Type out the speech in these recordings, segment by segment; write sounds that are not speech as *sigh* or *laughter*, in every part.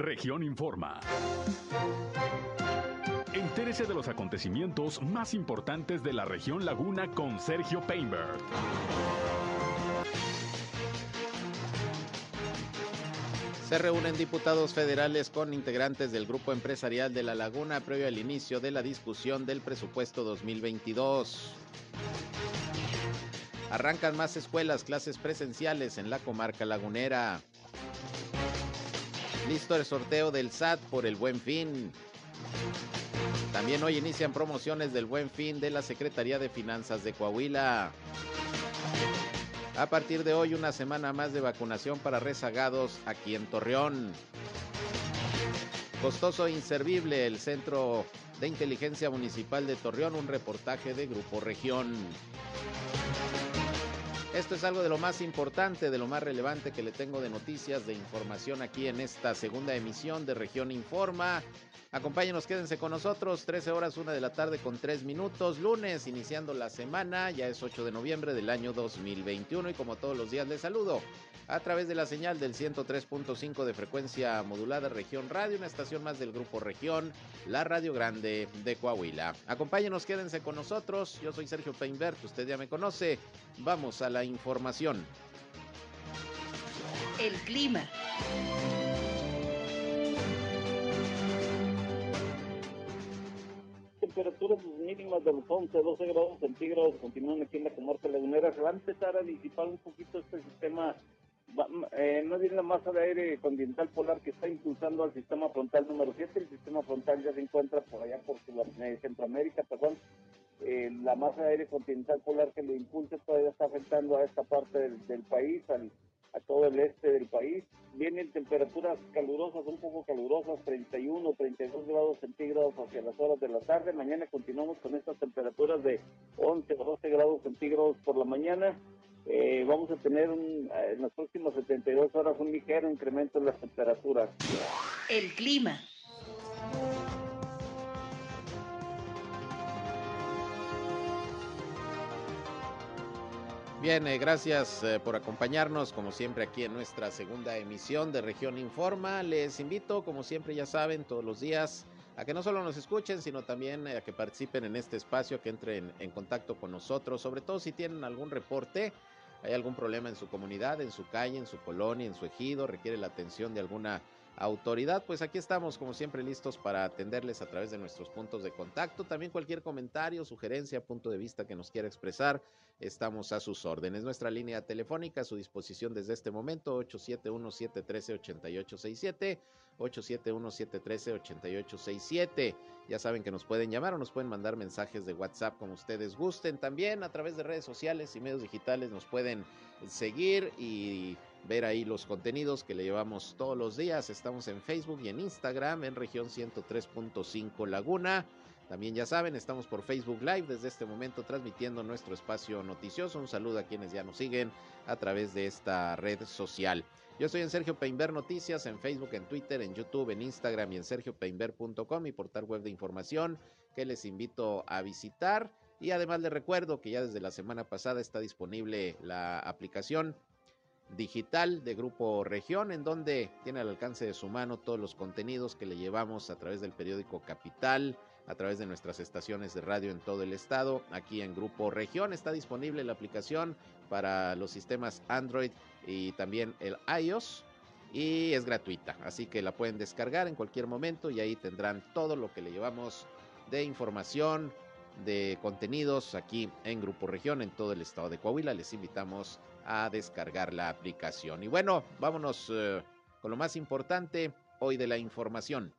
Región Informa. Entérese de los acontecimientos más importantes de la región Laguna con Sergio Painberg. Se reúnen diputados federales con integrantes del grupo empresarial de La Laguna previo al inicio de la discusión del presupuesto 2022. Arrancan más escuelas, clases presenciales en la comarca lagunera. Listo el sorteo del SAT por el buen fin. También hoy inician promociones del buen fin de la Secretaría de Finanzas de Coahuila. A partir de hoy, una semana más de vacunación para rezagados aquí en Torreón. Costoso e inservible el Centro de Inteligencia Municipal de Torreón, un reportaje de Grupo Región. Esto es algo de lo más importante, de lo más relevante que le tengo de noticias, de información aquí en esta segunda emisión de Región Informa. Acompáñenos, quédense con nosotros, 13 horas, 1 de la tarde con 3 minutos, lunes, iniciando la semana, ya es 8 de noviembre del año 2021 y como todos los días les saludo a través de la señal del 103.5 de frecuencia modulada Región Radio, una estación más del Grupo Región, la Radio Grande de Coahuila. Acompáñenos, quédense con nosotros, yo soy Sergio Peinbert, usted ya me conoce, vamos a la información. El clima. Temperaturas mínimas de los 11, 12 grados centígrados continúan aquí en la comarca lagunera. Se va a empezar a disipar un poquito este sistema, eh, no viene la masa de aire continental polar que está impulsando al sistema frontal número 7. El sistema frontal ya se encuentra por allá por eh, Centroamérica, perdón. Eh, la masa de aire continental polar que lo impulsa todavía está afectando a esta parte del, del país, al a todo el este del país. Vienen temperaturas calurosas, un poco calurosas, 31, 32 grados centígrados hacia las horas de la tarde. Mañana continuamos con estas temperaturas de 11 o 12 grados centígrados por la mañana. Eh, vamos a tener un, en las próximas 72 horas un ligero incremento en las temperaturas. El clima. Bien, eh, gracias eh, por acompañarnos como siempre aquí en nuestra segunda emisión de Región Informa. Les invito, como siempre ya saben, todos los días a que no solo nos escuchen, sino también eh, a que participen en este espacio, que entren en contacto con nosotros, sobre todo si tienen algún reporte, hay algún problema en su comunidad, en su calle, en su colonia, en su ejido, requiere la atención de alguna autoridad, pues aquí estamos como siempre listos para atenderles a través de nuestros puntos de contacto. También cualquier comentario, sugerencia, punto de vista que nos quiera expresar, estamos a sus órdenes. Nuestra línea telefónica a su disposición desde este momento, 871-713-8867, 871-713-8867. Ya saben que nos pueden llamar o nos pueden mandar mensajes de WhatsApp como ustedes gusten. También a través de redes sociales y medios digitales nos pueden seguir y ver ahí los contenidos que le llevamos todos los días. Estamos en Facebook y en Instagram en región 103.5 Laguna. También ya saben, estamos por Facebook Live desde este momento transmitiendo nuestro espacio noticioso. Un saludo a quienes ya nos siguen a través de esta red social. Yo estoy en Sergio Peinber Noticias, en Facebook, en Twitter, en YouTube, en Instagram y en sergiopeinber.com, mi portal web de información que les invito a visitar. Y además les recuerdo que ya desde la semana pasada está disponible la aplicación digital de Grupo Región, en donde tiene al alcance de su mano todos los contenidos que le llevamos a través del periódico Capital, a través de nuestras estaciones de radio en todo el estado. Aquí en Grupo Región está disponible la aplicación para los sistemas Android y también el iOS y es gratuita, así que la pueden descargar en cualquier momento y ahí tendrán todo lo que le llevamos de información, de contenidos aquí en Grupo Región en todo el estado de Coahuila. Les invitamos a descargar la aplicación. Y bueno, vámonos eh, con lo más importante hoy de la información.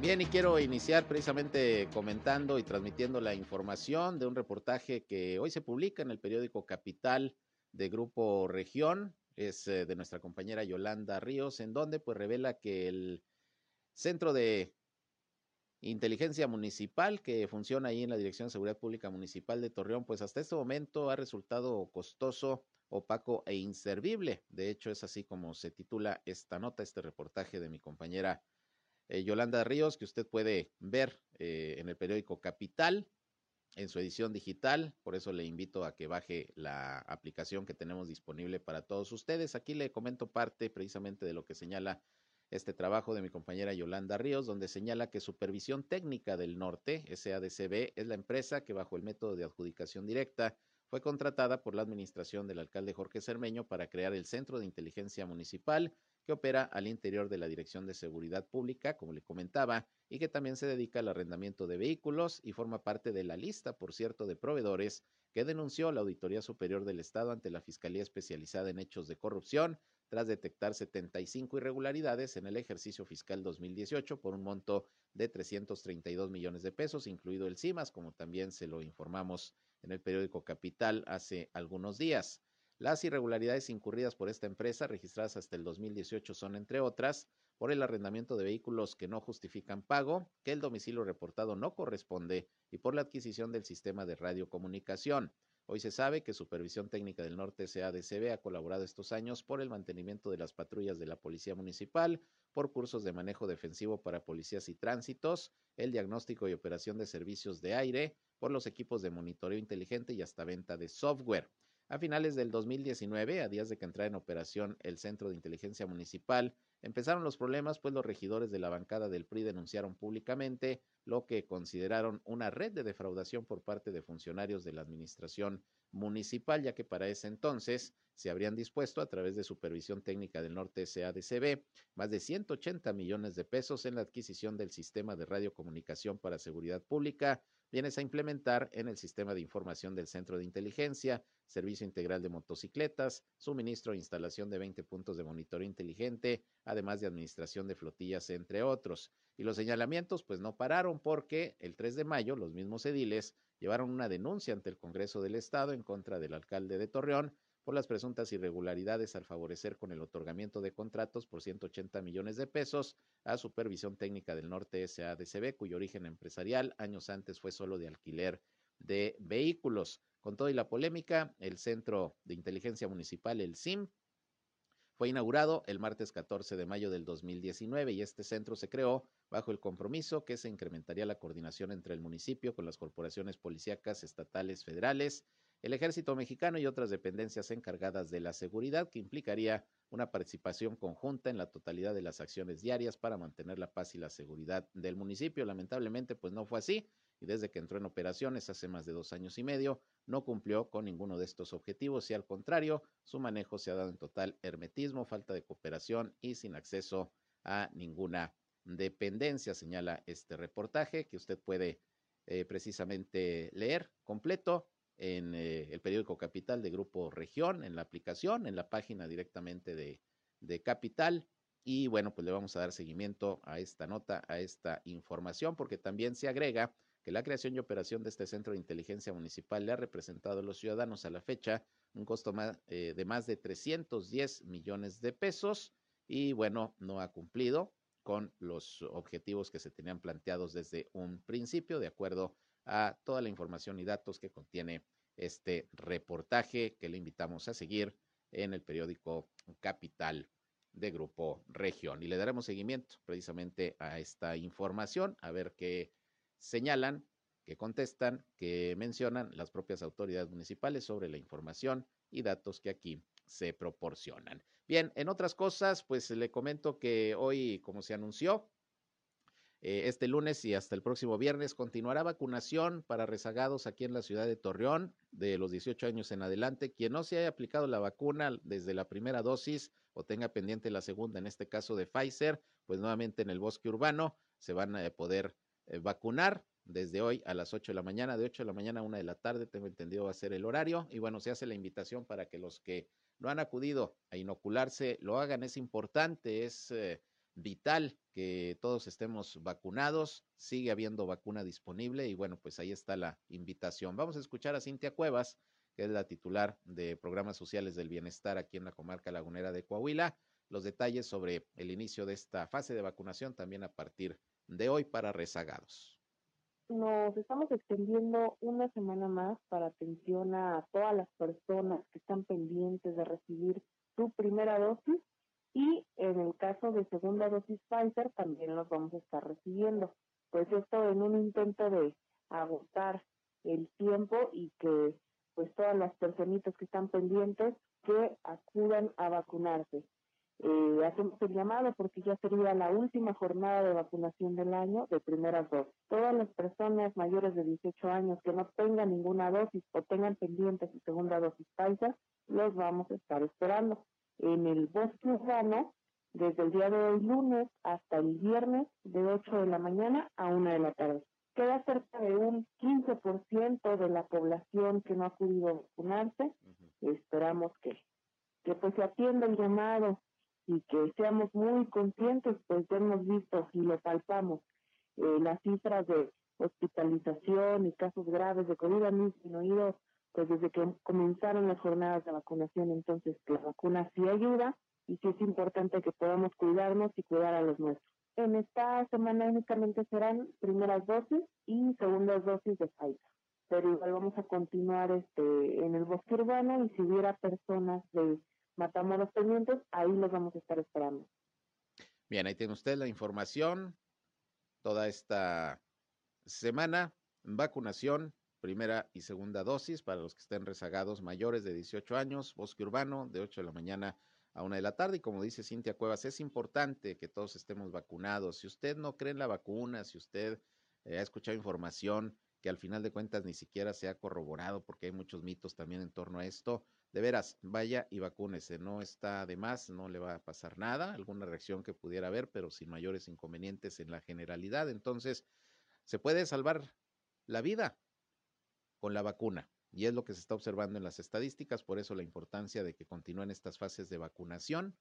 Bien, y quiero iniciar precisamente comentando y transmitiendo la información de un reportaje que hoy se publica en el periódico Capital de Grupo Región, es eh, de nuestra compañera Yolanda Ríos, en donde pues revela que el Centro de Inteligencia Municipal que funciona ahí en la Dirección de Seguridad Pública Municipal de Torreón, pues hasta este momento ha resultado costoso, opaco e inservible. De hecho, es así como se titula esta nota, este reportaje de mi compañera eh, Yolanda Ríos, que usted puede ver eh, en el periódico Capital. en su edición digital, por eso le invito a que baje la aplicación que tenemos disponible para todos ustedes. Aquí le comento parte precisamente de lo que señala este trabajo de mi compañera Yolanda Ríos, donde señala que Supervisión Técnica del Norte, SADCB, es la empresa que bajo el método de adjudicación directa fue contratada por la administración del alcalde Jorge Cermeño para crear el Centro de Inteligencia Municipal que opera al interior de la Dirección de Seguridad Pública, como le comentaba, y que también se dedica al arrendamiento de vehículos y forma parte de la lista, por cierto, de proveedores que denunció la Auditoría Superior del Estado ante la Fiscalía Especializada en Hechos de Corrupción tras detectar 75 irregularidades en el ejercicio fiscal 2018 por un monto de 332 millones de pesos, incluido el CIMAS, como también se lo informamos en el periódico Capital hace algunos días. Las irregularidades incurridas por esta empresa, registradas hasta el 2018, son, entre otras, por el arrendamiento de vehículos que no justifican pago, que el domicilio reportado no corresponde y por la adquisición del sistema de radiocomunicación. Hoy se sabe que Supervisión Técnica del Norte SADCB ha colaborado estos años por el mantenimiento de las patrullas de la Policía Municipal, por cursos de manejo defensivo para policías y tránsitos, el diagnóstico y operación de servicios de aire, por los equipos de monitoreo inteligente y hasta venta de software. A finales del 2019, a días de que entrara en operación el Centro de Inteligencia Municipal, empezaron los problemas, pues los regidores de la bancada del PRI denunciaron públicamente lo que consideraron una red de defraudación por parte de funcionarios de la administración municipal, ya que para ese entonces se habrían dispuesto a través de Supervisión Técnica del Norte SADCB más de 180 millones de pesos en la adquisición del sistema de radiocomunicación para seguridad pública, vienes a implementar en el sistema de información del Centro de Inteligencia, servicio integral de motocicletas, suministro e instalación de 20 puntos de monitoreo inteligente, además de administración de flotillas, entre otros. Y los señalamientos pues no pararon porque el 3 de mayo los mismos ediles llevaron una denuncia ante el Congreso del Estado en contra del alcalde de Torreón por las presuntas irregularidades al favorecer con el otorgamiento de contratos por 180 millones de pesos a Supervisión Técnica del Norte SADCB, cuyo origen empresarial años antes fue solo de alquiler de vehículos. Con todo y la polémica, el Centro de Inteligencia Municipal, el CIM, fue inaugurado el martes 14 de mayo del 2019 y este centro se creó bajo el compromiso que se incrementaría la coordinación entre el municipio con las corporaciones policíacas estatales federales el ejército mexicano y otras dependencias encargadas de la seguridad, que implicaría una participación conjunta en la totalidad de las acciones diarias para mantener la paz y la seguridad del municipio. Lamentablemente, pues no fue así y desde que entró en operaciones hace más de dos años y medio, no cumplió con ninguno de estos objetivos y al contrario, su manejo se ha dado en total hermetismo, falta de cooperación y sin acceso a ninguna dependencia, señala este reportaje que usted puede eh, precisamente leer completo en eh, el periódico Capital de Grupo Región, en la aplicación, en la página directamente de, de Capital. Y bueno, pues le vamos a dar seguimiento a esta nota, a esta información, porque también se agrega que la creación y operación de este centro de inteligencia municipal le ha representado a los ciudadanos a la fecha un costo eh, de más de 310 millones de pesos y bueno, no ha cumplido con los objetivos que se tenían planteados desde un principio, de acuerdo a toda la información y datos que contiene este reportaje que le invitamos a seguir en el periódico Capital de Grupo Región. Y le daremos seguimiento precisamente a esta información, a ver qué señalan, qué contestan, qué mencionan las propias autoridades municipales sobre la información y datos que aquí se proporcionan. Bien, en otras cosas, pues le comento que hoy, como se anunció, eh, este lunes y hasta el próximo viernes continuará vacunación para rezagados aquí en la ciudad de Torreón de los 18 años en adelante. Quien no se haya aplicado la vacuna desde la primera dosis o tenga pendiente la segunda, en este caso de Pfizer, pues nuevamente en el bosque urbano se van a poder eh, vacunar desde hoy a las 8 de la mañana, de 8 de la mañana a 1 de la tarde, tengo entendido va a ser el horario. Y bueno, se hace la invitación para que los que no han acudido a inocularse lo hagan. Es importante, es eh, vital que todos estemos vacunados, sigue habiendo vacuna disponible y bueno, pues ahí está la invitación. Vamos a escuchar a Cintia Cuevas, que es la titular de Programas Sociales del Bienestar aquí en la comarca lagunera de Coahuila, los detalles sobre el inicio de esta fase de vacunación también a partir de hoy para rezagados. Nos estamos extendiendo una semana más para atención a todas las personas que están pendientes de recibir su primera dosis y en el caso de segunda dosis Pfizer también los vamos a estar recibiendo. Pues esto en un intento de agotar el tiempo y que pues todas las personitas que están pendientes que acudan a vacunarse. Eh, hacemos el llamado porque ya sería la última jornada de vacunación del año de primeras dosis. Todas las personas mayores de 18 años que no tengan ninguna dosis o tengan pendiente su segunda dosis Pfizer, los vamos a estar esperando. En el bosque urbano, desde el día de hoy lunes hasta el viernes, de 8 de la mañana a 1 de la tarde. Queda cerca de un 15% de la población que no ha podido vacunarse. Esperamos que, que pues se atienda el llamado y que seamos muy conscientes, pues ya hemos visto y lo palpamos, eh, las cifras de hospitalización y casos graves de COVID han disminuido pues desde que comenzaron las jornadas de vacunación, entonces la vacuna sí ayuda y sí es importante que podamos cuidarnos y cuidar a los nuestros. En esta semana únicamente serán primeras dosis y segundas dosis de Pfizer, pero igual vamos a continuar este en el bosque urbano y si hubiera personas de Matamoros pendientes, ahí los vamos a estar esperando. Bien, ahí tiene usted la información. Toda esta semana, vacunación, primera y segunda dosis para los que estén rezagados mayores de 18 años, bosque urbano, de 8 de la mañana a 1 de la tarde. Y como dice Cintia Cuevas, es importante que todos estemos vacunados. Si usted no cree en la vacuna, si usted eh, ha escuchado información que al final de cuentas ni siquiera se ha corroborado, porque hay muchos mitos también en torno a esto, de veras, vaya y vacúnese, no está de más, no le va a pasar nada, alguna reacción que pudiera haber, pero sin mayores inconvenientes en la generalidad. Entonces, se puede salvar la vida con la vacuna. Y es lo que se está observando en las estadísticas, por eso la importancia de que continúen estas fases de vacunación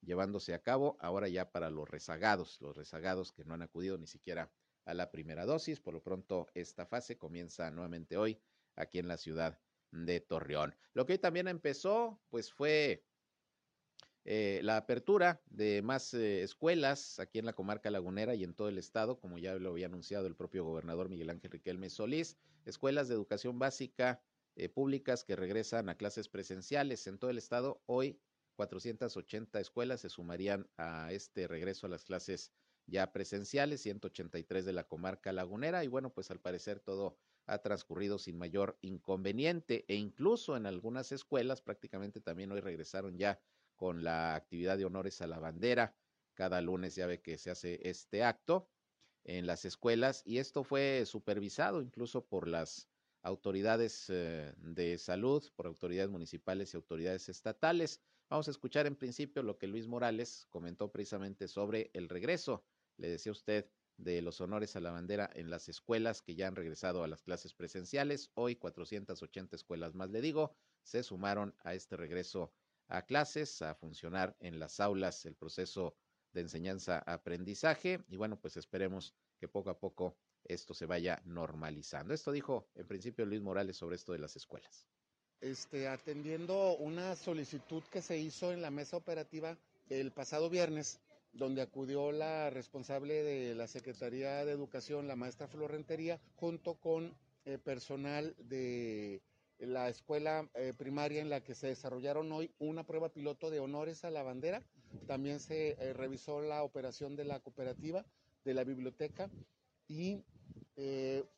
llevándose a cabo ahora ya para los rezagados, los rezagados que no han acudido ni siquiera a la primera dosis. Por lo pronto, esta fase comienza nuevamente hoy aquí en la ciudad de Torreón. Lo que hoy también empezó, pues fue eh, la apertura de más eh, escuelas aquí en la comarca lagunera y en todo el estado, como ya lo había anunciado el propio gobernador Miguel Ángel Riquelme Solís, escuelas de educación básica eh, públicas que regresan a clases presenciales en todo el estado. Hoy 480 escuelas se sumarían a este regreso a las clases ya presenciales, 183 de la comarca lagunera y bueno, pues al parecer todo ha transcurrido sin mayor inconveniente e incluso en algunas escuelas prácticamente también hoy regresaron ya con la actividad de honores a la bandera. Cada lunes ya ve que se hace este acto en las escuelas y esto fue supervisado incluso por las autoridades eh, de salud, por autoridades municipales y autoridades estatales. Vamos a escuchar en principio lo que Luis Morales comentó precisamente sobre el regreso. Le decía usted de los honores a la bandera en las escuelas que ya han regresado a las clases presenciales. Hoy 480 escuelas más, le digo, se sumaron a este regreso a clases, a funcionar en las aulas el proceso de enseñanza-aprendizaje y bueno, pues esperemos que poco a poco esto se vaya normalizando. Esto dijo en principio Luis Morales sobre esto de las escuelas. Este, atendiendo una solicitud que se hizo en la mesa operativa el pasado viernes donde acudió la responsable de la Secretaría de Educación, la maestra Florentería, junto con eh, personal de la escuela eh, primaria en la que se desarrollaron hoy una prueba piloto de honores a la bandera. También se eh, revisó la operación de la cooperativa, de la biblioteca y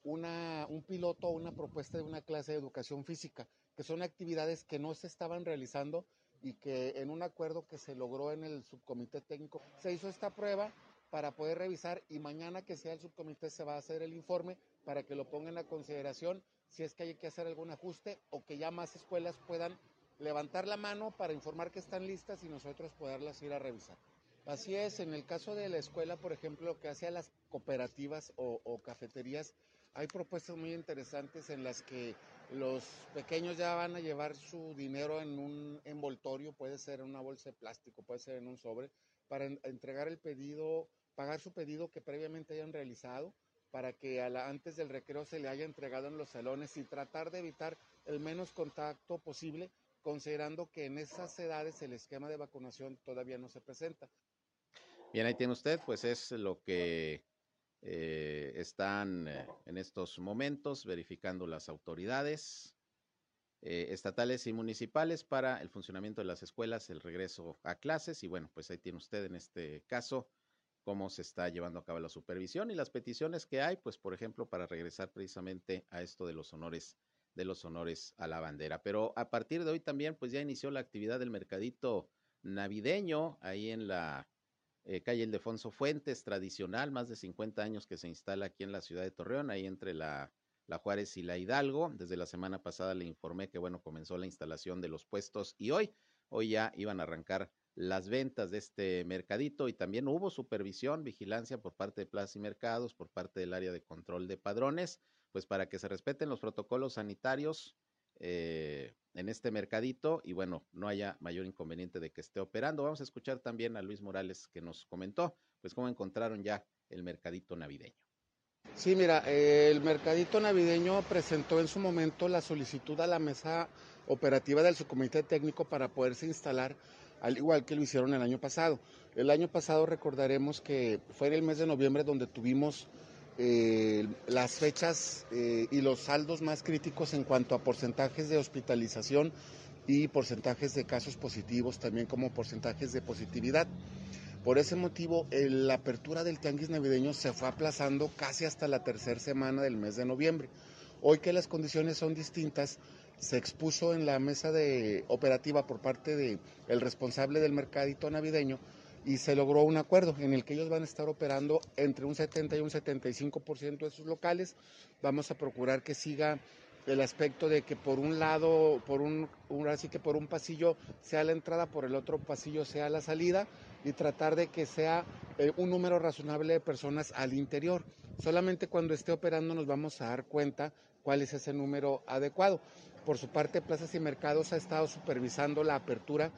una, un piloto, una propuesta de una clase de educación física, que son actividades que no se estaban realizando y que en un acuerdo que se logró en el subcomité técnico se hizo esta prueba para poder revisar y mañana que sea el subcomité se va a hacer el informe para que lo pongan a consideración si es que hay que hacer algún ajuste o que ya más escuelas puedan levantar la mano para informar que están listas y nosotros poderlas ir a revisar. Así es, en el caso de la escuela, por ejemplo, lo que hace a las cooperativas o, o cafeterías, hay propuestas muy interesantes en las que los pequeños ya van a llevar su dinero en un envoltorio, puede ser en una bolsa de plástico, puede ser en un sobre, para entregar el pedido, pagar su pedido que previamente hayan realizado, para que antes del recreo se le haya entregado en los salones y tratar de evitar el menos contacto posible, considerando que en esas edades el esquema de vacunación todavía no se presenta. Bien, ahí tiene usted, pues es lo que eh, están eh, en estos momentos verificando las autoridades eh, estatales y municipales para el funcionamiento de las escuelas, el regreso a clases y bueno, pues ahí tiene usted en este caso cómo se está llevando a cabo la supervisión y las peticiones que hay, pues por ejemplo, para regresar precisamente a esto de los honores de los honores a la bandera. Pero a partir de hoy también, pues ya inició la actividad del mercadito navideño ahí en la eh, calle Ildefonso Fuentes, tradicional, más de 50 años que se instala aquí en la ciudad de Torreón, ahí entre la, la Juárez y la Hidalgo. Desde la semana pasada le informé que, bueno, comenzó la instalación de los puestos y hoy, hoy ya iban a arrancar las ventas de este mercadito y también hubo supervisión, vigilancia por parte de Plaza y Mercados, por parte del área de control de padrones, pues para que se respeten los protocolos sanitarios eh, en este mercadito y bueno, no haya mayor inconveniente de que esté operando. Vamos a escuchar también a Luis Morales que nos comentó, pues cómo encontraron ya el mercadito navideño. Sí, mira, el mercadito navideño presentó en su momento la solicitud a la mesa operativa del subcomité técnico para poderse instalar al igual que lo hicieron el año pasado. El año pasado recordaremos que fue en el mes de noviembre donde tuvimos eh, las fechas eh, y los saldos más críticos en cuanto a porcentajes de hospitalización y porcentajes de casos positivos, también como porcentajes de positividad. Por ese motivo, la apertura del tianguis navideño se fue aplazando casi hasta la tercera semana del mes de noviembre. Hoy que las condiciones son distintas, se expuso en la mesa de operativa por parte del el responsable del mercadito navideño y se logró un acuerdo en el que ellos van a estar operando entre un 70 y un 75% de sus locales. Vamos a procurar que siga el aspecto de que por un lado, por un, así que por un pasillo sea la entrada, por el otro pasillo sea la salida y tratar de que sea eh, un número razonable de personas al interior. Solamente cuando esté operando nos vamos a dar cuenta cuál es ese número adecuado. Por su parte, Plazas y Mercados ha estado supervisando la apertura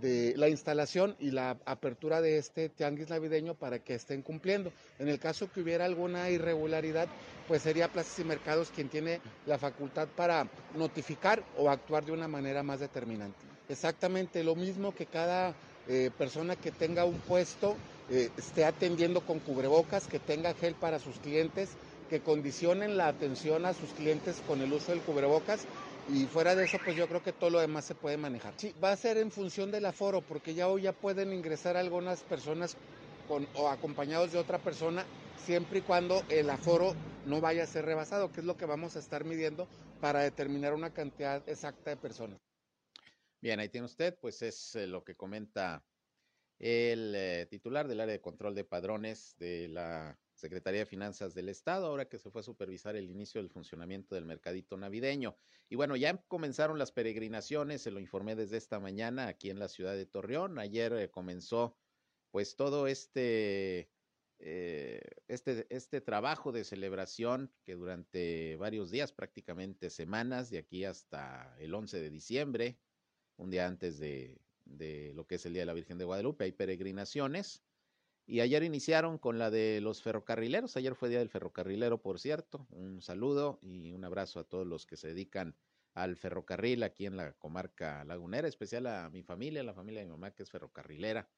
de la instalación y la apertura de este tianguis navideño para que estén cumpliendo. En el caso que hubiera alguna irregularidad, pues sería Plazas y Mercados quien tiene la facultad para notificar o actuar de una manera más determinante. Exactamente lo mismo que cada eh, persona que tenga un puesto eh, esté atendiendo con cubrebocas, que tenga gel para sus clientes, que condicionen la atención a sus clientes con el uso del cubrebocas y fuera de eso, pues yo creo que todo lo demás se puede manejar. Sí, va a ser en función del aforo, porque ya hoy ya pueden ingresar algunas personas con, o acompañados de otra persona, siempre y cuando el aforo no vaya a ser rebasado, que es lo que vamos a estar midiendo para determinar una cantidad exacta de personas. Bien, ahí tiene usted, pues es eh, lo que comenta el eh, titular del área de control de padrones de la Secretaría de Finanzas del Estado, ahora que se fue a supervisar el inicio del funcionamiento del mercadito navideño. Y bueno, ya comenzaron las peregrinaciones, se lo informé desde esta mañana aquí en la ciudad de Torreón. Ayer eh, comenzó pues todo este, eh, este, este trabajo de celebración que durante varios días, prácticamente semanas, de aquí hasta el 11 de diciembre, un día antes de, de lo que es el Día de la Virgen de Guadalupe, hay peregrinaciones y ayer iniciaron con la de los ferrocarrileros. Ayer fue Día del Ferrocarrilero, por cierto. Un saludo y un abrazo a todos los que se dedican al ferrocarril aquí en la comarca lagunera, especial a mi familia, la familia de mi mamá que es ferrocarrilera.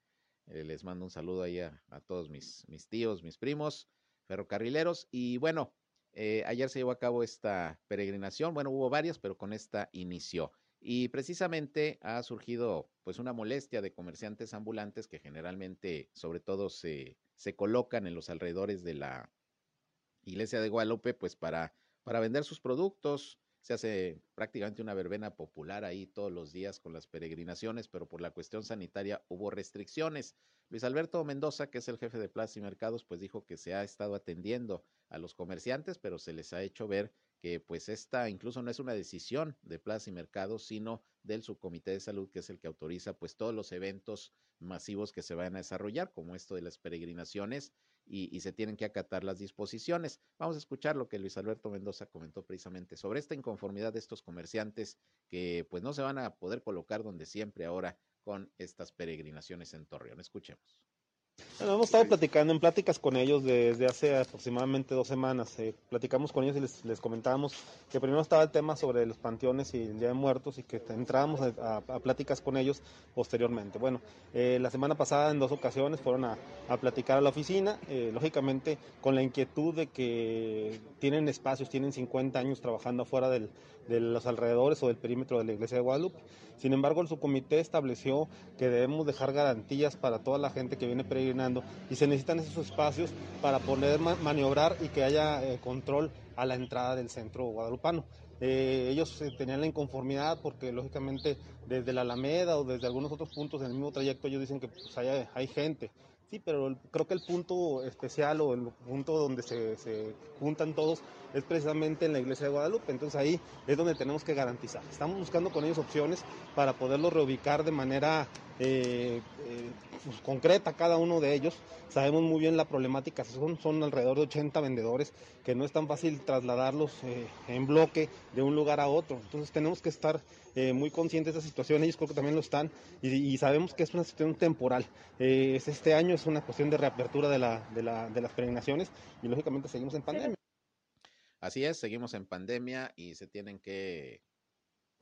Eh, les mando un saludo ahí a, todos mis, mis, tíos, mis primos ferrocarrileros. Y bueno, eh, ayer se llevó a cabo esta peregrinación. Bueno, hubo varias, pero con esta inició. Y precisamente ha surgido pues una molestia de comerciantes ambulantes que generalmente, sobre todo, se, se colocan en los alrededores de la iglesia de Guadalupe, pues para, para vender sus productos. Se hace prácticamente una verbena popular ahí todos los días con las peregrinaciones, pero por la cuestión sanitaria hubo restricciones. Luis Alberto Mendoza, que es el jefe de Plaza y Mercados, pues dijo que se ha estado atendiendo a los comerciantes, pero se les ha hecho ver que pues esta incluso no es una decisión de Plaza y Mercado, sino del subcomité de salud, que es el que autoriza pues todos los eventos masivos que se van a desarrollar, como esto de las peregrinaciones, y, y, se tienen que acatar las disposiciones. Vamos a escuchar lo que Luis Alberto Mendoza comentó precisamente sobre esta inconformidad de estos comerciantes que pues no se van a poder colocar donde siempre ahora con estas peregrinaciones en Torreón. Escuchemos. Bueno, hemos estado platicando en pláticas con ellos desde hace aproximadamente dos semanas. Eh, platicamos con ellos y les, les, comentábamos que primero estaba el tema sobre los panteones y el Día de Muertos y que entrábamos a, pláticas con ellos posteriormente. Bueno, eh, la semana pasada en dos ocasiones fueron a, a platicar a la oficina, eh, lógicamente con la inquietud de que tienen espacios, tienen 50 años trabajando afuera del, de los alrededores o del perímetro de la iglesia de Guadalupe. Sin embargo, el subcomité estableció que debemos dejar garantías para toda la gente que viene peregrinando y se necesitan esos espacios para poder maniobrar y que haya eh, control a la entrada del centro guadalupano. Eh, ellos tenían la inconformidad porque lógicamente desde la Alameda o desde algunos otros puntos del mismo trayecto ellos dicen que pues, hay, hay gente Sí, pero creo que el punto especial o el punto donde se, se, juntan todos es precisamente en la iglesia de Guadalupe. Entonces ahí es donde tenemos que garantizar. Estamos buscando con ellos opciones para poderlos reubicar de manera eh, eh, pues, concreta cada uno de ellos. Sabemos muy bien la problemática, son, son alrededor de 80 vendedores que no es tan fácil trasladarlos eh, en bloque de un lugar a otro. Entonces tenemos que estar muy conscientes de esa situación, ellos creo que también lo están y, sabemos que es una situación temporal. este año es una cuestión de reapertura de, la, de, la, de las peregrinaciones y lógicamente seguimos en pandemia. Así es, seguimos en pandemia y se tienen que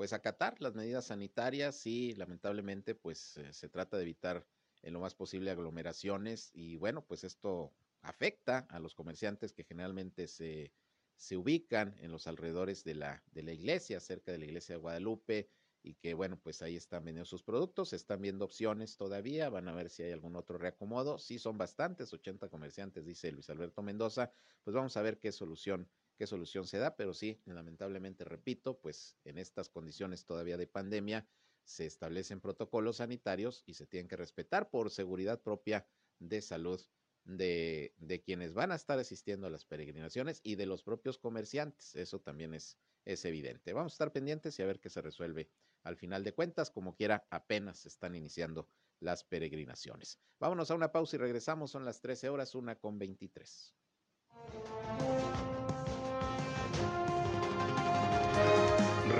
pues acatar las medidas sanitarias y lamentablemente pues eh, se trata de evitar en lo más posible aglomeraciones y bueno pues esto afecta a los comerciantes que generalmente se, se ubican en los alrededores de la, de la iglesia, cerca de la iglesia de Guadalupe y que bueno pues ahí están vendiendo sus productos, están viendo opciones todavía, van a ver si hay algún otro reacomodo, sí son bastantes, 80 comerciantes dice Luis Alberto Mendoza, pues vamos a ver qué solución qué solución se da, pero sí, lamentablemente, repito, pues en estas condiciones todavía de pandemia se establecen protocolos sanitarios y se tienen que respetar por seguridad propia de salud de, quienes van a estar asistiendo a las peregrinaciones y de los propios comerciantes. Eso también es, es evidente. Vamos a estar pendientes y a ver qué se resuelve al final de cuentas. Como quiera, apenas se están iniciando las peregrinaciones. Vámonos a una pausa y regresamos. Son las 13 horas, una con 23.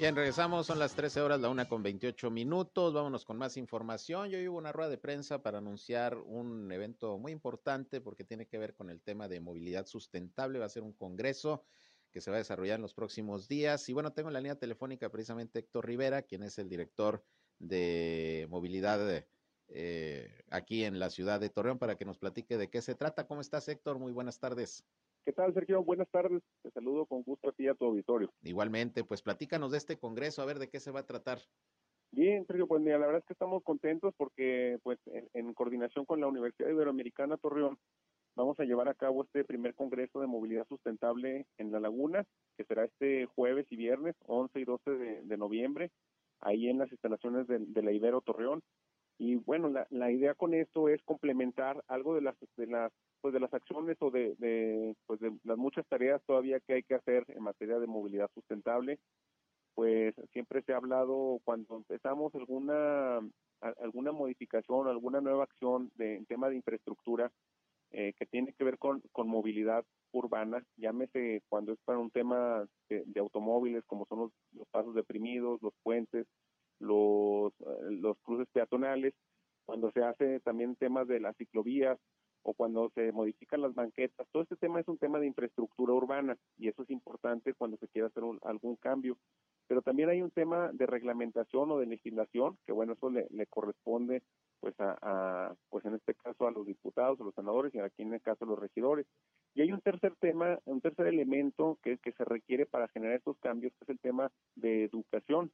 Bien, regresamos, son las 13 horas, la una con 28 minutos. Vámonos con más información. Yo hubo una rueda de prensa para anunciar un evento muy importante porque tiene que ver con el tema de movilidad sustentable. Va a ser un congreso que se va a desarrollar en los próximos días. Y bueno, tengo en la línea telefónica precisamente Héctor Rivera, quien es el director de movilidad eh, aquí en la ciudad de Torreón, para que nos platique de qué se trata. ¿Cómo estás, Héctor? Muy buenas tardes. ¿Qué tal, Sergio? Buenas tardes. Te saludo con gusto a ti y a tu auditorio. Igualmente, pues platícanos de este congreso, a ver de qué se va a tratar. Bien, Sergio, pues mira, la verdad es que estamos contentos porque, pues, en, coordinación con la Universidad Iberoamericana Torreón, vamos a llevar a cabo este primer congreso de movilidad sustentable en La Laguna, que será este jueves y viernes, 11 y 12 de, noviembre, ahí en las instalaciones de, de la Ibero Torreón. Y bueno, la, la, idea con esto es complementar algo de las de las pues de las acciones o de, de pues de las muchas tareas todavía que hay que hacer en materia de movilidad sustentable. Pues siempre se ha hablado cuando empezamos alguna alguna modificación, alguna nueva acción de en tema de infraestructura eh, que tiene que ver con, con movilidad urbana, llámese cuando es para un tema de, de automóviles como son los, los pasos deprimidos, los puentes, los, eh, los cruces peatonales, cuando se hace también temas de las ciclovías o cuando se modifican las banquetas. Todo este tema es un tema de infraestructura urbana y eso es importante cuando se quiere hacer algún cambio. Pero también hay un tema de reglamentación o de legislación, que bueno, eso le, corresponde pues a, pues en este caso a los diputados, a los senadores y aquí en el caso a los regidores. Y hay un tercer tema, un tercer elemento que, que se requiere para generar estos cambios, que es el tema de educación.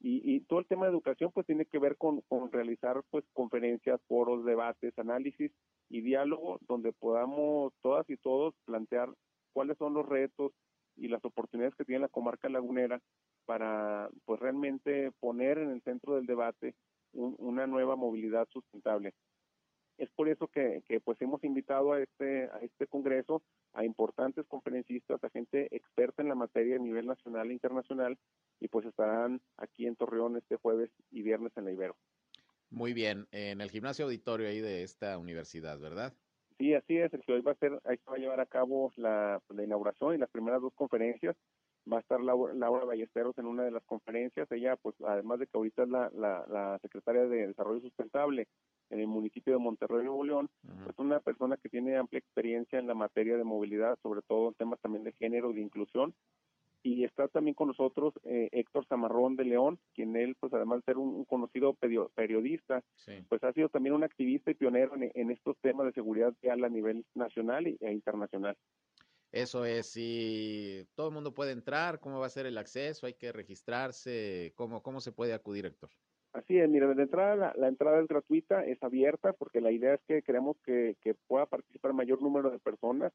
Y, todo el tema de educación pues tiene que ver con, realizar pues conferencias, foros, debates, análisis y diálogo donde podamos todas y todos plantear cuáles son los retos y las oportunidades que tiene la comarca lagunera para pues realmente poner en el centro del debate una nueva movilidad sustentable. Es por eso que, que, pues hemos invitado a este, a este congreso a importantes conferencistas, a gente experta en la materia a nivel nacional e internacional, y pues estarán aquí en Torreón este jueves y viernes en la Ibero. Muy bien, en el gimnasio auditorio ahí de esta universidad, ¿verdad? Sí, así es, que hoy va a ser, ahí se va a llevar a cabo la, la inauguración y las primeras dos conferencias. Va a estar Laura, Laura, Ballesteros en una de las conferencias. Ella, pues, además de que ahorita es la, la, la secretaria de Desarrollo Sustentable en el municipio de Monterrey, Nuevo León, es una persona que tiene amplia experiencia en la materia de movilidad, sobre todo en temas también de género y de inclusión. y está también con nosotros eh, Héctor Zamarrón de León, quien él, pues además de ser un, conocido periodista, pues ha sido también un activista y pionero en, estos temas de seguridad vial a nivel nacional e internacional. Eso es, si todo el mundo puede entrar, ¿cómo va a ser el acceso? ¿Hay que registrarse? ¿Cómo, cómo se puede acudir, Héctor? Así es, mire, de entrada la, entrada es gratuita, es abierta, porque la idea es que queremos que, pueda participar mayor número de personas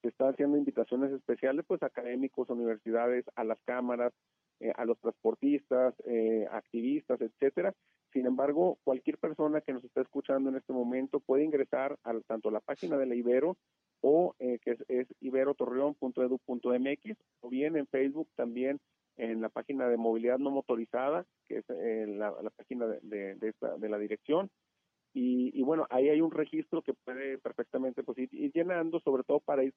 se está haciendo invitaciones especiales, pues académicos, universidades, a las cámaras, eh, a los transportistas, eh, activistas, etcétera. Sin embargo, cualquier persona que nos está escuchando en este momento puede ingresar a tanto a la página de la Ibero o eh, que es, es iberotorreón.edu.mx o bien en Facebook también en la página de movilidad no motorizada, que es la, página de, de, de la dirección, y, bueno, ahí hay un registro que puede perfectamente pues, ir, llenando, sobre todo para ir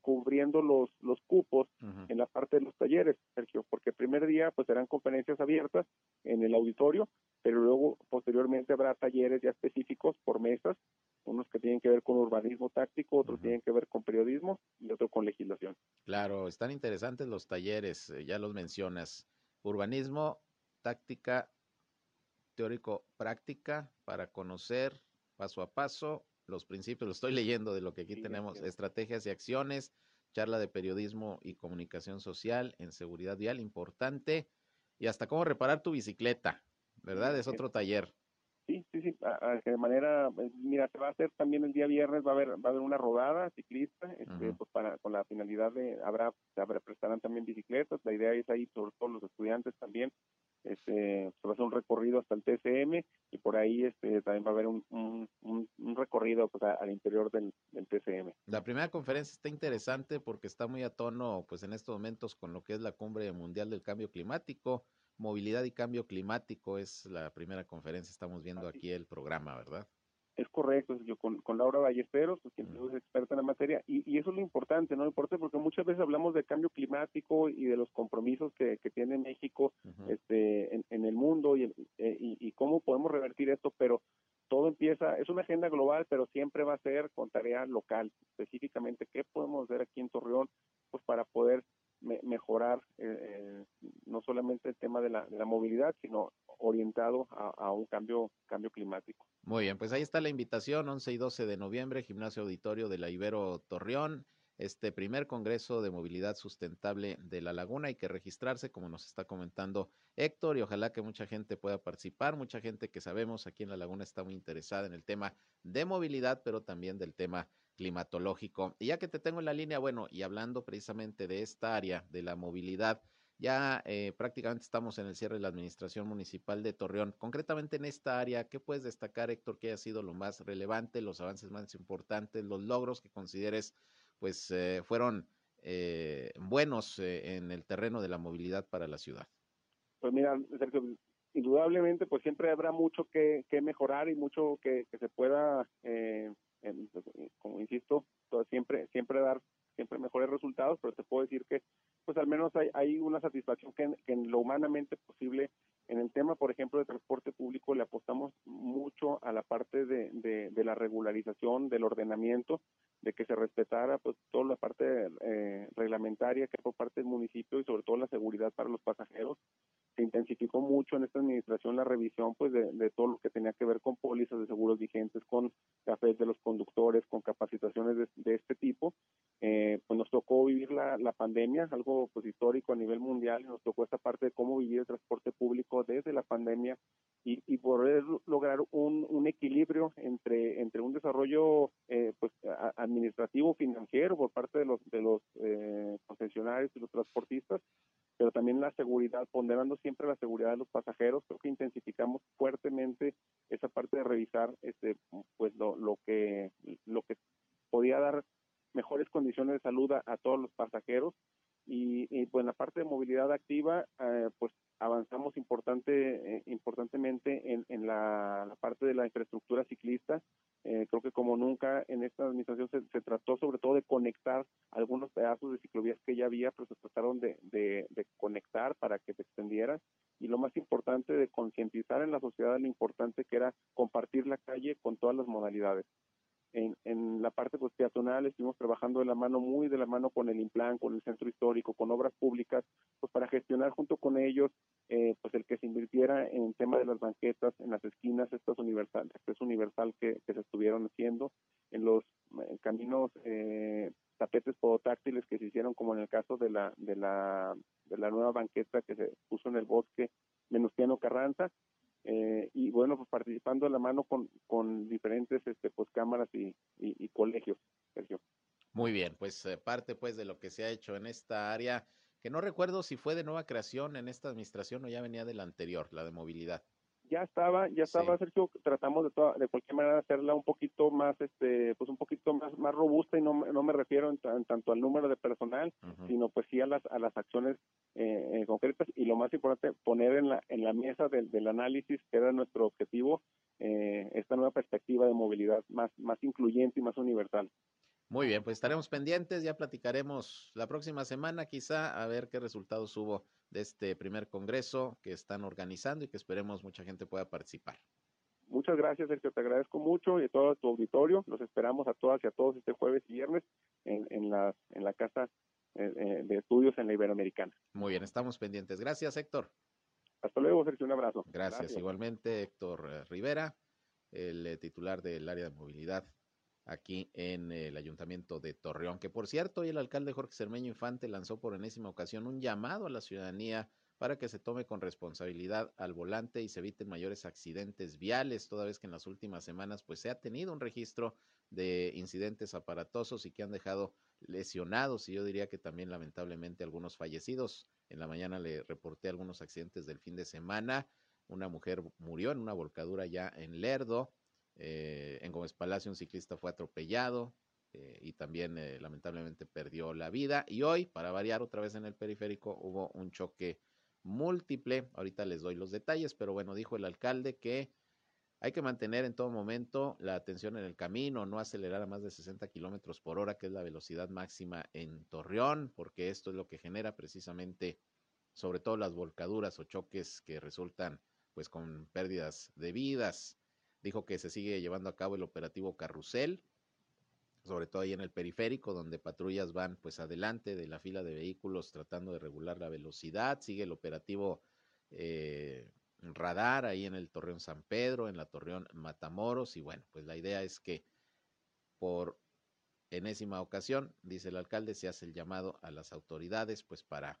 cubriendo los, los cupos en la parte de los talleres, Sergio, porque el primer día pues serán conferencias abiertas en el auditorio, pero luego posteriormente habrá talleres ya específicos por mesas, unos que tienen que ver con urbanismo táctico, otros tienen que ver con periodismo y otro con legislación. Claro, están interesantes los talleres, eh, ya los mencionas. Urbanismo, táctica, teórico práctica para conocer paso a paso los principios. Lo estoy leyendo de lo que aquí tenemos, estrategias y acciones, charla de periodismo y comunicación social en seguridad vial, importante, y hasta cómo reparar tu bicicleta, ¿verdad? Es otro taller. Sí, sí, sí, de manera, eh, mira, se va a hacer también el día viernes, va a haber, va a haber una rodada ciclista, este, pues para, con la finalidad de, habrá, se prestarán también bicicletas, la idea es ahí, sobre todo los estudiantes también, este, se va a hacer un recorrido hasta el TCM y por ahí este, también va a haber un, un, recorrido pues, al interior del, del, TCM. La primera conferencia está interesante porque está muy a tono pues en estos momentos con lo que es la cumbre mundial del cambio climático. Movilidad y cambio climático es la primera conferencia, estamos viendo aquí el programa, ¿verdad? Es correcto, yo con, con Laura Ballesteros, pues, quien es experta en la materia, y, y, eso es lo importante, ¿no? Importante porque muchas veces hablamos de cambio climático y de los compromisos que, que tiene México este, en, en, el mundo y, eh, y, y, cómo podemos revertir esto, pero todo empieza, es una agenda global, pero siempre va a ser con tarea local, específicamente qué podemos hacer aquí en Torreón, pues para poder mejorar eh, eh, no solamente el tema de la, de la movilidad, sino orientado a, un cambio, cambio climático. Muy bien, pues ahí está la invitación, 11 y 12 de noviembre, Gimnasio Auditorio de la Ibero Torreón, este primer Congreso de Movilidad Sustentable de la Laguna. Hay que registrarse, como nos está comentando Héctor, y ojalá que mucha gente pueda participar, mucha gente que sabemos aquí en la Laguna está muy interesada en el tema de movilidad, pero también del tema climatológico. Y ya que te tengo en la línea, bueno, y hablando precisamente de esta área de la movilidad, ya eh, prácticamente estamos en el cierre de la Administración Municipal de Torreón. Concretamente en esta área, ¿qué puedes destacar, Héctor, que haya sido lo más relevante, los avances más importantes, los logros que consideres pues eh, fueron eh, buenos en el terreno de la movilidad para la ciudad? Pues mira, Sergio, indudablemente pues siempre habrá mucho que, mejorar y mucho que, se pueda como insisto, siempre, siempre dar siempre mejores resultados, pero te puedo decir que pues al menos hay, hay una satisfacción que en, lo humanamente posible. En el tema, por ejemplo, de transporte público le apostamos mucho a la parte de, de, la regularización, del ordenamiento, de que se respetara pues toda la parte eh, reglamentaria que por parte del municipio y sobre todo la seguridad para los pasajeros se intensificó mucho en esta administración la revisión pues de, todo lo que tenía que ver con pólizas de seguros vigentes, con cafés de los conductores, con capacitaciones de, este tipo. Eh, pues nos tocó vivir la, la, pandemia, algo pues histórico a nivel mundial, y nos tocó esta parte de cómo vivir el transporte público desde la pandemia y, y poder lograr un, un, equilibrio entre, entre un desarrollo eh, pues administrativo financiero por parte de los, de los eh, concesionarios y los transportistas pero también la seguridad, ponderando siempre la seguridad de los pasajeros, creo que intensificamos fuertemente esa parte de revisar este pues lo, lo que lo que podía dar mejores condiciones de salud a, todos los pasajeros y, y, pues en la parte de movilidad activa eh, pues avanzamos importante eh, importantemente en, en la, parte de la infraestructura ciclista eh, creo que como nunca en esta administración se, trató sobre todo de conectar algunos pedazos de ciclovías que ya había, pero se trataron de, de, conectar para que se extendieran y lo más importante de concientizar en la sociedad lo importante que era compartir la calle con todas las modalidades. En, en la parte pues, peatonal estuvimos trabajando de la mano, muy de la mano con el Implan, con el centro histórico, con obras públicas, pues para gestionar junto con ellos eh, pues el que se invirtiera en el tema de las banquetas, en las esquinas, estas universales, es universal que, que se estuvieron haciendo, en los eh, caminos eh, tapetes podotáctiles que se hicieron como en el caso de la de la de la nueva banqueta que se puso en el bosque Menustiano Carranza eh, y bueno pues participando de la mano con, con diferentes este pues cámaras y, y, colegios Sergio. Muy bien pues eh, parte pues de lo que se ha hecho en esta área que no recuerdo si fue de nueva creación en esta administración o ya venía de la anterior la de movilidad ya estaba, ya estaba, Sergio, tratamos de toda, de cualquier manera hacerla un poquito más, este, pues un poquito más, más robusta y no, no me refiero en, tanto al número de personal, sino pues sí a las, a las acciones eh, concretas. Y lo más importante, poner en la, en la mesa del, del análisis, que era nuestro objetivo, eh, esta nueva perspectiva de movilidad más, más incluyente y más universal. Muy bien, pues estaremos pendientes, ya platicaremos la próxima semana quizá a ver qué resultados hubo de este primer congreso que están organizando y que esperemos mucha gente pueda participar. Muchas gracias, Sergio, te agradezco mucho y a todo tu auditorio. Los esperamos a todas y a todos este jueves y viernes en, en, la, en la Casa eh, eh, de Estudios en la Iberoamericana. Muy bien, estamos pendientes. Gracias, Héctor. Hasta luego, Sergio, un abrazo. Gracias, igualmente, Héctor eh, Rivera, el titular del área de movilidad aquí en el Ayuntamiento de Torreón, que por cierto, hoy el alcalde Jorge Cermeño Infante lanzó por enésima ocasión un llamado a la ciudadanía para que se tome con responsabilidad al volante y se eviten mayores accidentes viales, toda vez que en las últimas semanas pues se ha tenido un registro de incidentes aparatosos y que han dejado lesionados y yo diría que también lamentablemente algunos fallecidos. En la mañana le reporté algunos accidentes del fin de semana. Una mujer murió en una volcadura ya en Lerdo. Eh, en Gómez Palacio un ciclista fue atropellado eh, y también eh, lamentablemente perdió la vida. Y hoy, para variar otra vez en el periférico, hubo un choque múltiple. Ahorita les doy los detalles, pero bueno, dijo el alcalde que hay que mantener en todo momento la atención en el camino, no acelerar a más de 60 kilómetros por hora, que es la velocidad máxima en Torreón, porque esto es lo que genera precisamente, sobre todo las volcaduras o choques que resultan pues con pérdidas de vidas. Dijo que se sigue llevando a cabo el operativo Carrusel, sobre todo ahí en el periférico, donde patrullas van pues adelante de la fila de vehículos tratando de regular la velocidad. Sigue el operativo eh, Radar ahí en el Torreón San Pedro, en la Torreón Matamoros. Y bueno, pues la idea es que por enésima ocasión, dice el alcalde, se hace el llamado a las autoridades pues para,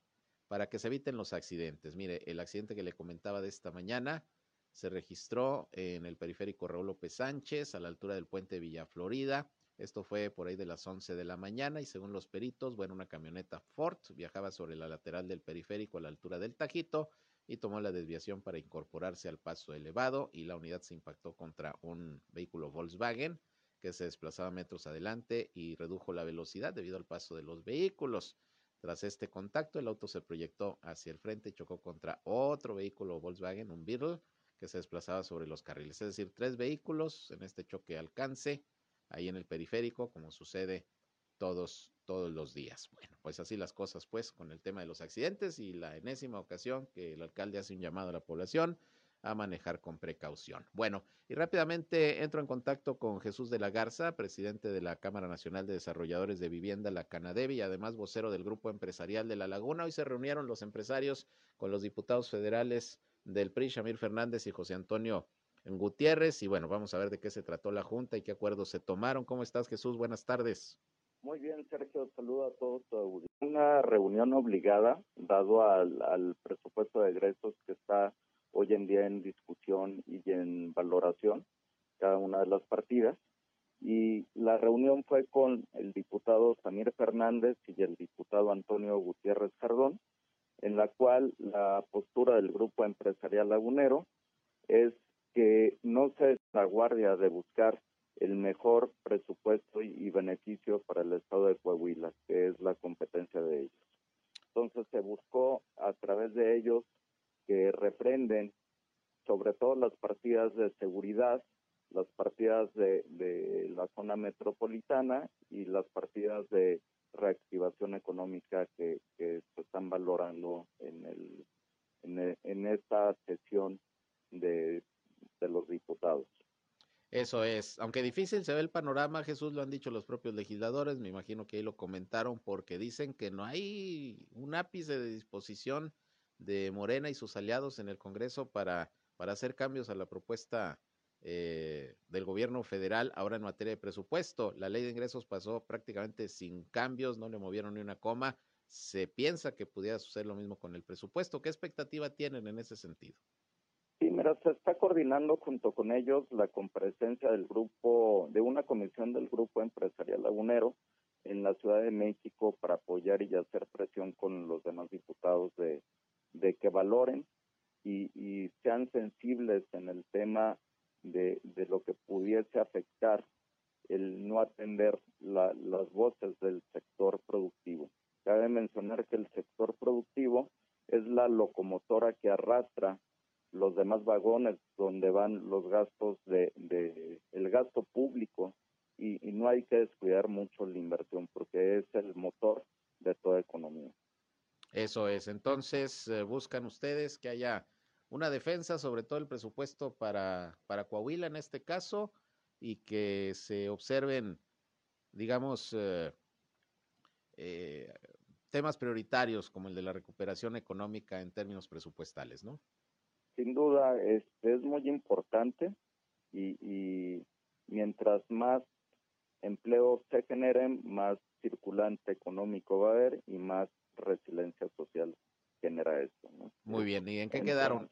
para que se eviten los accidentes. Mire, el accidente que le comentaba de esta mañana se registró en el periférico Raúl López Sánchez, a la altura del puente Villa Florida. Esto fue por ahí de las 11 de la mañana y según los peritos, bueno, una camioneta Ford viajaba sobre la lateral del periférico a la altura del Tajito y tomó la desviación para incorporarse al paso elevado y la unidad se impactó contra un vehículo Volkswagen que se desplazaba metros adelante y redujo la velocidad debido al paso de los vehículos. Tras este contacto, el auto se proyectó hacia el frente y chocó contra otro vehículo Volkswagen, un Beetle, que se desplazaba sobre los carriles. Es decir, tres vehículos en este choque alcance ahí en el periférico, como sucede todos, todos los días. Bueno, pues así las cosas, pues, con el tema de los accidentes y la enésima ocasión que el alcalde hace un llamado a la población a manejar con precaución. Bueno, y rápidamente entro en contacto con Jesús de la Garza, presidente de la Cámara Nacional de Desarrolladores de Vivienda, la Canadevi, y además vocero del Grupo Empresarial de La Laguna. Hoy se reunieron los empresarios con los diputados federales del PRI, Shamir Fernández y José Antonio Gutiérrez. Y bueno, vamos a ver de qué se trató la Junta y qué acuerdos se tomaron. ¿Cómo estás, Jesús? Buenas tardes. Muy bien, Sergio. Saludo a todos. Una reunión obligada, dado al, presupuesto de egresos que está hoy en día en discusión y en valoración, cada una de las partidas. Y la reunión fue con el diputado Samir Fernández y el diputado Antonio Gutiérrez Jardón en la cual la postura del grupo empresarial lagunero es que no se la guardia de buscar el mejor presupuesto y, beneficio para el estado de Coahuila, que es la competencia de ellos. Entonces se buscó a través de ellos que reprenden sobre todo las partidas de seguridad, las partidas de, de la zona metropolitana y las partidas de reactivación económica que, se están valorando en, el, en, esta sesión de, los diputados. Eso es, aunque difícil se ve el panorama, Jesús lo han dicho los propios legisladores, me imagino que ahí lo comentaron porque dicen que no hay un ápice de disposición de Morena y sus aliados en el Congreso para, para hacer cambios a la propuesta eh, del gobierno federal ahora en materia de presupuesto. La ley de ingresos pasó prácticamente sin cambios, no le movieron ni una coma. Se piensa que pudiera suceder lo mismo con el presupuesto. ¿Qué expectativa tienen en ese sentido? Sí, mira, se está coordinando junto con ellos la comparecencia del grupo, de una comisión del Grupo Empresarial Lagunero en la Ciudad de México para apoyar y hacer presión con los demás diputados de, de que valoren y, sean sensibles en el tema de, de, lo que pudiese afectar el no atender la, las voces del sector productivo. Cabe mencionar que el sector productivo es la locomotora que arrastra los demás vagones donde van los gastos de, de el gasto público y, y, no hay que descuidar mucho la inversión porque es el motor de toda economía. Eso es. Entonces, eh, buscan ustedes que haya una defensa sobre todo el presupuesto para, para Coahuila en este caso y que se observen, digamos, eh, eh, temas prioritarios como el de la recuperación económica en términos presupuestales, ¿no? sin duda es, es muy importante y, y, mientras más empleo se generen, más circulante económico va a haber y más resiliencia social genera esto. ¿no? Muy bien, ¿y en qué quedaron?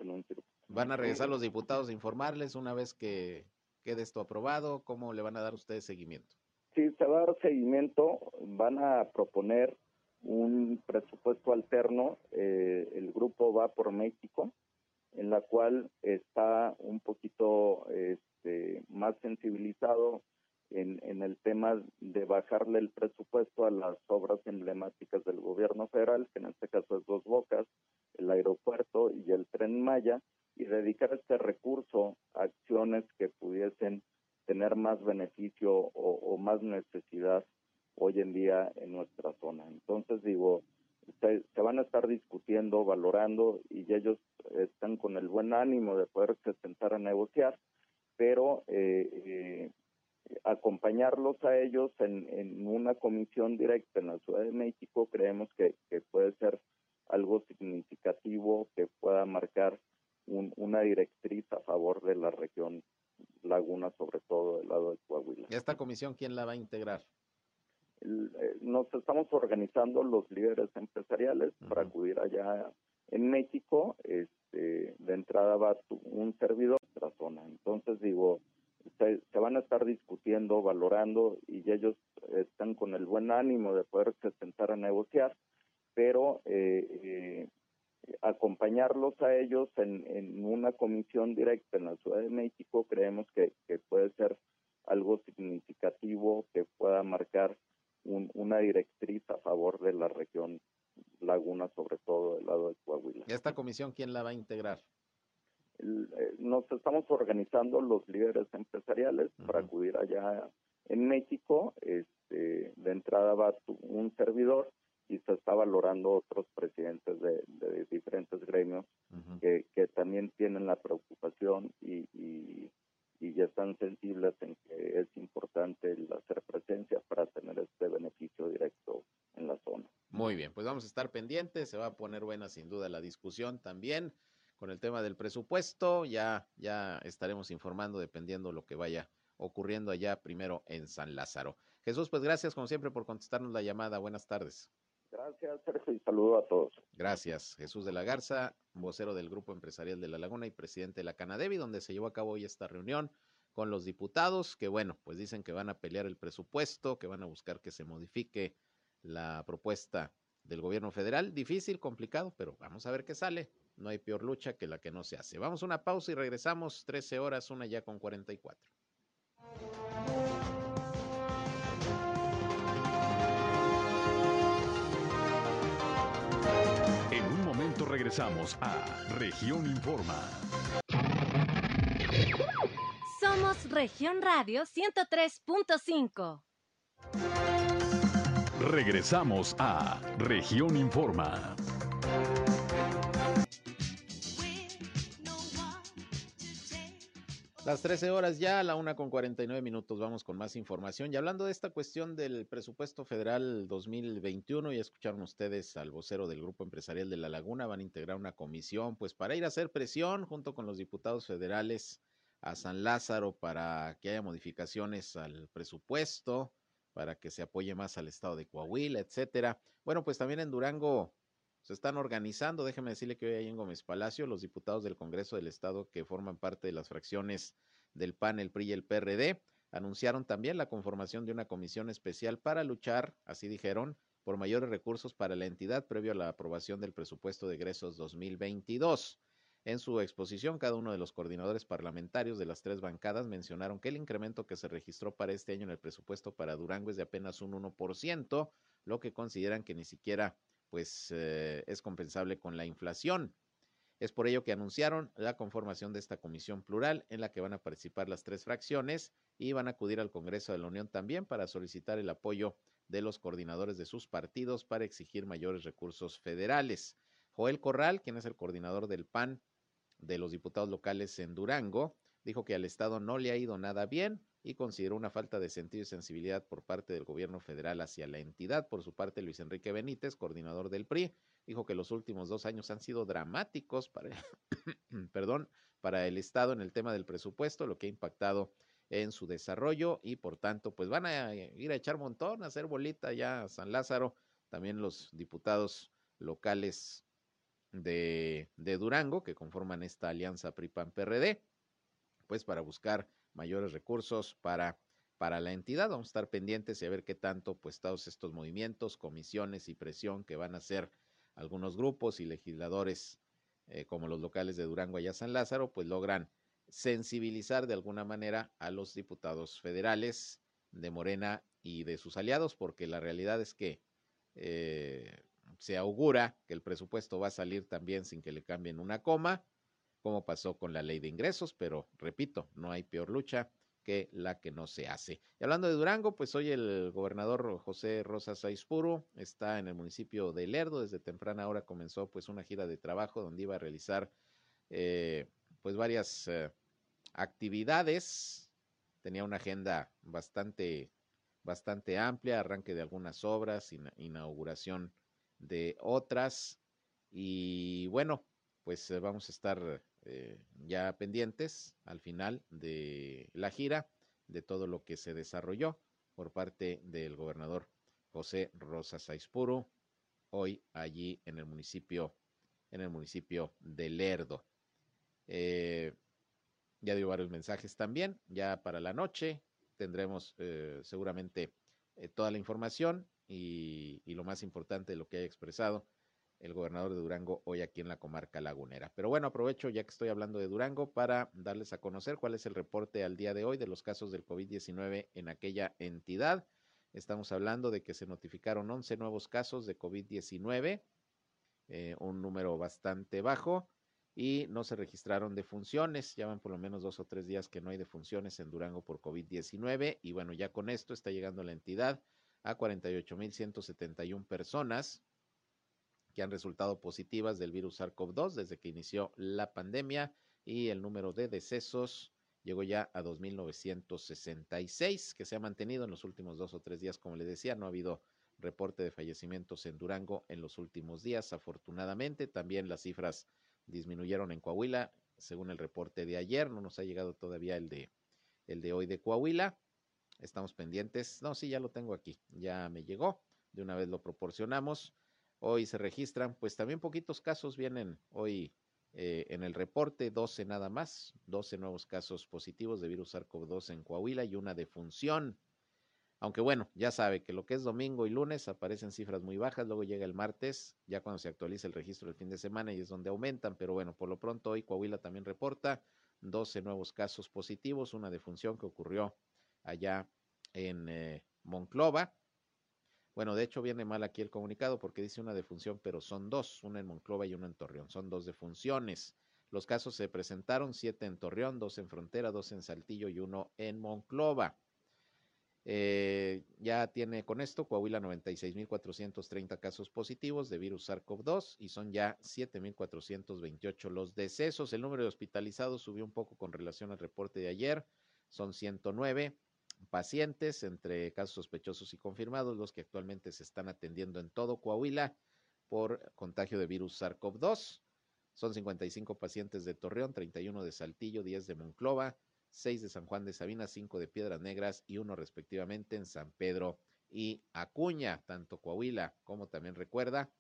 ¿Van a regresar los diputados a informarles una vez que quede esto aprobado? ¿Cómo le van a dar ustedes seguimiento? Sí, se va a dar seguimiento, van a proponer un presupuesto alterno, eh, el grupo va por México, en la cual está un poquito este, más sensibilizado en, en, el tema de bajarle el presupuesto a las obras emblemáticas del gobierno federal, que en este caso es Dos Bocas, el aeropuerto y el tren Maya, y dedicar este recurso a acciones que pudiesen tener más beneficio o, o más necesidad hoy en día en nuestra zona. Entonces digo, se, se, van a estar discutiendo, valorando y ellos están con el buen ánimo de poderse sentar a negociar, pero eh, eh, acompañarlos a ellos en, en, una comisión directa en la Ciudad de México creemos que, que puede ser algo significativo que pueda marcar un, una directriz a favor de la región Laguna, sobre todo del lado de Coahuila. ¿Y esta comisión quién la va a integrar? Eh, nos estamos organizando los líderes empresariales uh -huh. para acudir allá en México. Este, de entrada va un servidor de la zona. Entonces digo, se, se, van a estar discutiendo, valorando y ellos están con el buen ánimo de poderse sentar a negociar, pero eh, eh, acompañarlos a ellos en, en, una comisión directa en la Ciudad de México creemos que, que puede ser algo significativo que pueda marcar un, una directriz a favor de la región Laguna, sobre todo del lado de Coahuila. ¿Y esta comisión quién la va a integrar? Eh, nos estamos organizando los líderes empresariales uh -huh. para acudir allá en México. Este, de entrada va un servidor y se está valorando otros presidentes de, de diferentes gremios uh -huh. que, que, también tienen la preocupación y, y y ya están sensibles en que es importante el hacer presencia para tener este beneficio directo en la zona. Muy bien, pues vamos a estar pendientes, se va a poner buena sin duda la discusión también con el tema del presupuesto, ya, ya estaremos informando dependiendo lo que vaya ocurriendo allá primero en San Lázaro. Jesús, pues gracias como siempre por contestarnos la llamada, buenas tardes. Gracias, Sergio, y saludo a todos. Gracias. Jesús de la Garza, vocero del Grupo Empresarial de La Laguna y presidente de la Canadevi, donde se llevó a cabo hoy esta reunión con los diputados, que bueno, pues dicen que van a pelear el presupuesto, que van a buscar que se modifique la propuesta del gobierno federal. Difícil, complicado, pero vamos a ver qué sale. No hay peor lucha que la que no se hace. Vamos a una pausa y regresamos 13 horas, una ya con 44. regresamos a Región Informa. Somos Región Radio 103.5. Regresamos a Región Informa. Las 13 horas ya, a la una con 49 minutos, vamos con más información. Y hablando de esta cuestión del presupuesto federal 2021, ya escucharon ustedes al vocero del Grupo Empresarial de La Laguna, van a integrar una comisión, pues para ir a hacer presión junto con los diputados federales a San Lázaro para que haya modificaciones al presupuesto, para que se apoye más al estado de Coahuila, etcétera. Bueno, pues también en Durango se están organizando. Déjeme decirle que hoy ahí en Gómez Palacio, los diputados del Congreso del Estado que forman parte de las fracciones del PAN, el PRI y el PRD anunciaron también la conformación de una comisión especial para luchar, así dijeron, por mayores recursos para la entidad previo a la aprobación del presupuesto de egresos 2022. En su exposición, cada uno de los coordinadores parlamentarios de las tres bancadas mencionaron que el incremento que se registró para este año en el presupuesto para Durango es de apenas un 1%, lo que consideran que ni siquiera pues eh, es compensable con la inflación. Es por ello que anunciaron la conformación de esta comisión plural en la que van a participar las tres fracciones y van a acudir al Congreso de la Unión también para solicitar el apoyo de los coordinadores de sus partidos para exigir mayores recursos federales. Joel Corral, quien es el coordinador del PAN de los diputados locales en Durango, dijo que al Estado no le ha ido nada bien y consideró una falta de sentido y sensibilidad por parte del gobierno federal hacia la entidad. Por su parte, Luis Enrique Benítez, coordinador del PRI, dijo que los últimos dos años han sido dramáticos para, *coughs* perdón, para el Estado en el tema del presupuesto, lo que ha impactado en su desarrollo y por tanto, pues van a ir a echar montón, a hacer bolita ya a San Lázaro, también los diputados locales de, Durango que conforman esta alianza PRI-PAN-PRD, pues para buscar mayores recursos para, para la entidad. Vamos a estar pendientes y a ver qué tanto, pues, todos estos movimientos, comisiones y presión que van a hacer algunos grupos y legisladores, eh, como los locales de Durango y San Lázaro, pues logran sensibilizar de alguna manera a los diputados federales de Morena y de sus aliados, porque la realidad es que eh, se augura que el presupuesto va a salir también sin que le cambien una coma como pasó con la ley de ingresos, pero repito, no hay peor lucha que la que no se hace. Y hablando de Durango, pues hoy el gobernador José Rosas Aispuro está en el municipio de Lerdo, desde temprana hora comenzó pues una gira de trabajo donde iba a realizar eh, pues varias eh, actividades, tenía una agenda bastante, bastante amplia, arranque de algunas obras, inauguración de otras, y bueno, pues eh, vamos a estar eh, ya pendientes al final de la gira de todo lo que se desarrolló por parte del gobernador José Rosas Aispuro hoy allí en el municipio en el municipio de Lerdo. Eh, ya dio varios mensajes también, ya para la noche tendremos seguramente toda la información y, lo más importante de lo que haya expresado el gobernador de Durango hoy aquí en la comarca lagunera. Pero bueno, aprovecho ya que estoy hablando de Durango para darles a conocer cuál es el reporte al día de hoy de los casos del COVID-19 en aquella entidad. Estamos hablando de que se notificaron 11 nuevos casos de COVID-19, eh, un número bastante bajo, y no se registraron defunciones. Ya van por lo menos dos o tres días que no hay defunciones en Durango por COVID-19. Y bueno, ya con esto está llegando la entidad a 48.171 personas que han resultado positivas del virus SARS-CoV-2 desde que inició la pandemia y el número de decesos llegó ya a 2.966, que se ha mantenido en los últimos dos o tres días, como les decía, no ha habido reporte de fallecimientos en Durango en los últimos días, afortunadamente. También las cifras disminuyeron en Coahuila, según el reporte de ayer, no nos ha llegado todavía el de, el de hoy de Coahuila. Estamos pendientes. No, sí, ya lo tengo aquí, ya me llegó, de una vez lo proporcionamos. Hoy se registran, pues también poquitos casos vienen hoy eh, en el reporte, 12 nada más, 12 nuevos casos positivos de virus SARS-CoV-2 en Coahuila y una defunción. Aunque bueno, ya sabe que lo que es domingo y lunes aparecen cifras muy bajas, luego llega el martes, ya cuando se actualiza el registro del fin de semana y es donde aumentan, pero bueno, por lo pronto hoy Coahuila también reporta 12 nuevos casos positivos, una defunción que ocurrió allá en eh, Monclova bueno, de hecho viene mal aquí el comunicado porque dice una defunción, pero son dos, una en Monclova y una en Torreón. Son dos defunciones. Los casos se presentaron, siete en Torreón, dos en Frontera, dos en Saltillo y uno en Monclova. Eh, ya tiene con esto Coahuila 96.430 casos positivos de virus SARS-CoV-2 y son ya 7.428 los decesos. El número de hospitalizados subió un poco con relación al reporte de ayer. Son 109 pacientes entre casos sospechosos y confirmados, los que actualmente se están atendiendo en todo Coahuila por contagio de virus SARS-CoV-2. Son 55 pacientes de Torreón, 31 de Saltillo, 10 de Monclova, 6 de San Juan de Sabina, 5 de Piedras Negras y uno respectivamente en San Pedro y Acuña, tanto Coahuila como también recuerda,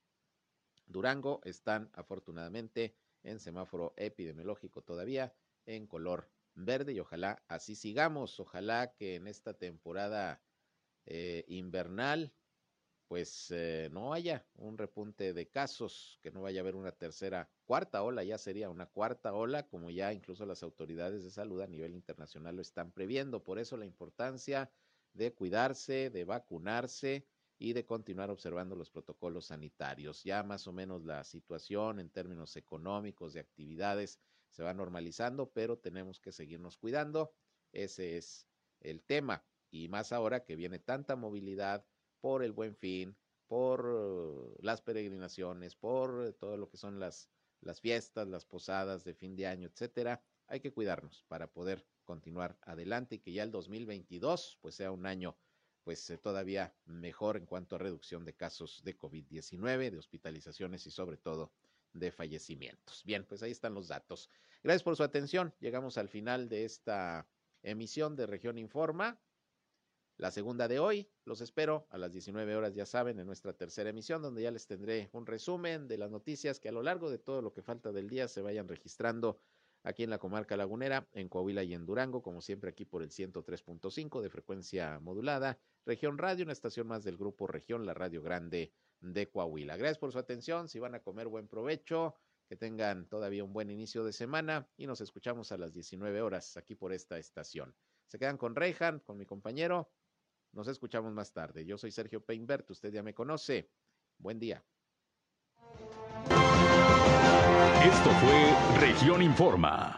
Durango están afortunadamente en semáforo epidemiológico todavía en color verde y ojalá así sigamos, ojalá que en esta temporada eh, invernal pues eh, no haya un repunte de casos, que no vaya a haber una tercera, cuarta ola, ya sería una cuarta ola, como ya incluso las autoridades de salud a nivel internacional lo están previendo. Por eso la importancia de cuidarse, de vacunarse y de continuar observando los protocolos sanitarios. Ya más o menos la situación en términos económicos, de actividades, se va normalizando, pero tenemos que seguirnos cuidando. Ese es el tema. Y más ahora que viene tanta movilidad, por el buen fin, por las peregrinaciones, por todo lo que son las, las fiestas, las posadas de fin de año, etcétera. Hay que cuidarnos para poder continuar adelante y que ya el 2022 pues sea un año pues eh, todavía mejor en cuanto a reducción de casos de COVID-19, de hospitalizaciones y sobre todo de fallecimientos. Bien, pues ahí están los datos. Gracias por su atención. Llegamos al final de esta emisión de Región Informa la segunda de hoy. Los espero a las 19 horas, ya saben, en nuestra tercera emisión, donde ya les tendré un resumen de las noticias que a lo largo de todo lo que falta del día se vayan registrando aquí en la comarca lagunera, en Coahuila y en Durango, como siempre aquí por el 103.5 de frecuencia modulada. Región Radio, una estación más del grupo Región, la Radio Grande de Coahuila. Gracias por su atención. Si van a comer, buen provecho. Que tengan todavía un buen inicio de semana y nos escuchamos a las 19 horas aquí por esta estación. Se quedan con Rejan, con mi compañero. Nos escuchamos más tarde. Yo soy Sergio Peinbert, usted ya me conoce. Buen día. Esto fue Región Informa.